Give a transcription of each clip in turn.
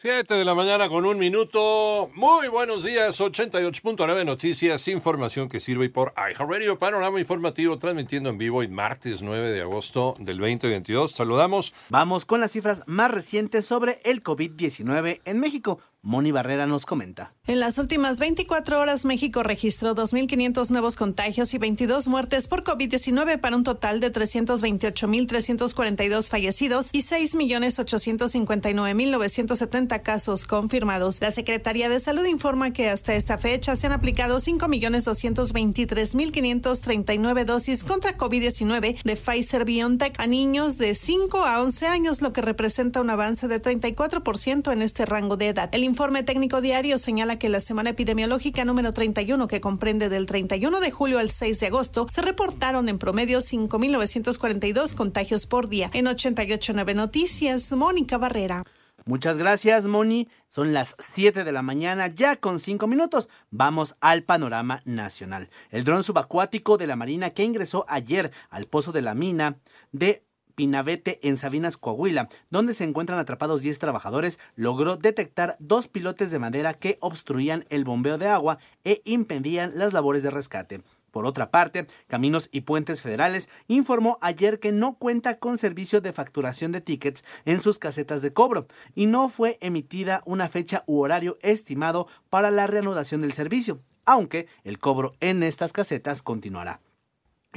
7 de la mañana con un minuto. Muy buenos días. 88.9 Noticias, información que sirve por iHeartRadio, panorama informativo, transmitiendo en vivo hoy martes 9 de agosto del 2022. Saludamos. Vamos con las cifras más recientes sobre el COVID-19 en México. Moni Barrera nos comenta. En las últimas 24 horas, México registró 2.500 nuevos contagios y 22 muertes por COVID-19 para un total de 328.342 fallecidos y 6.859.970 casos confirmados. La Secretaría de Salud informa que hasta esta fecha se han aplicado 5.223.539 dosis contra COVID-19 de Pfizer BioNTech a niños de 5 a 11 años, lo que representa un avance de 34% en este rango de edad. El informe técnico diario señala que la semana epidemiológica número 31, que comprende del 31 de julio al 6 de agosto, se reportaron en promedio 5.942 contagios por día. En 88.9 Noticias, Mónica Barrera. Muchas gracias, Moni. Son las 7 de la mañana, ya con 5 minutos. Vamos al panorama nacional. El dron subacuático de la Marina que ingresó ayer al pozo de la mina de Pinavete en Sabinas, Coahuila, donde se encuentran atrapados 10 trabajadores, logró detectar dos pilotes de madera que obstruían el bombeo de agua e impedían las labores de rescate. Por otra parte, Caminos y Puentes Federales informó ayer que no cuenta con servicio de facturación de tickets en sus casetas de cobro y no fue emitida una fecha u horario estimado para la reanudación del servicio, aunque el cobro en estas casetas continuará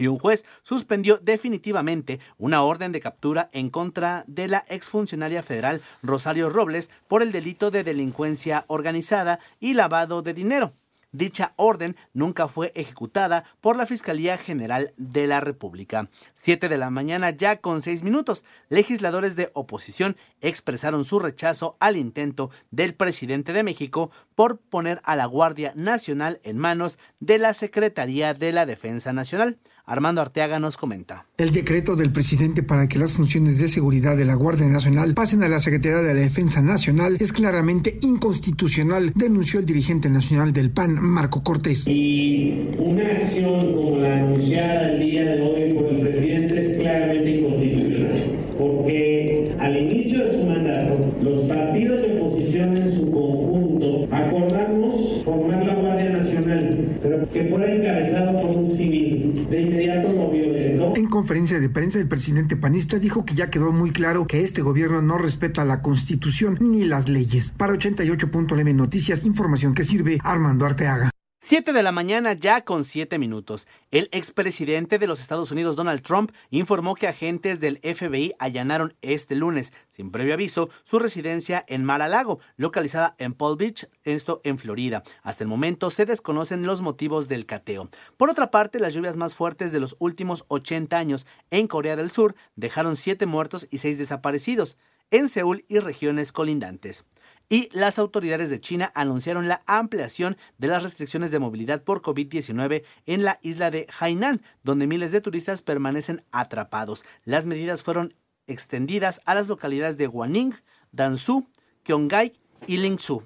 y un juez suspendió definitivamente una orden de captura en contra de la exfuncionaria federal Rosario Robles por el delito de delincuencia organizada y lavado de dinero. Dicha orden nunca fue ejecutada por la Fiscalía General de la República. Siete de la mañana ya con seis minutos, legisladores de oposición expresaron su rechazo al intento del presidente de México por poner a la Guardia Nacional en manos de la Secretaría de la Defensa Nacional. Armando Arteaga nos comenta. El decreto del presidente para que las funciones de seguridad de la Guardia Nacional pasen a la Secretaría de la Defensa Nacional es claramente inconstitucional, denunció el dirigente nacional del PAN, Marco Cortés. Y una acción como la anunciada el día de hoy por el presidente es claramente inconstitucional, porque al inicio de su mandato, los partidos de oposición en su conjunto acordamos formar la Guardia Nacional, pero que fuera De inmediato lo violentó. En conferencia de prensa, el presidente panista dijo que ya quedó muy claro que este gobierno no respeta la Constitución ni las leyes. Para 88.9 Noticias, información que sirve Armando Arteaga. 7 de la mañana ya con 7 minutos. El expresidente de los Estados Unidos, Donald Trump, informó que agentes del FBI allanaron este lunes, sin previo aviso, su residencia en Mar-a-Lago, localizada en Palm Beach, esto en Florida. Hasta el momento se desconocen los motivos del cateo. Por otra parte, las lluvias más fuertes de los últimos 80 años en Corea del Sur dejaron 7 muertos y 6 desaparecidos en Seúl y regiones colindantes y las autoridades de China anunciaron la ampliación de las restricciones de movilidad por COVID-19 en la isla de Hainan, donde miles de turistas permanecen atrapados. Las medidas fueron extendidas a las localidades de Guaning, Danzhou, Qionghai y Lingzhou.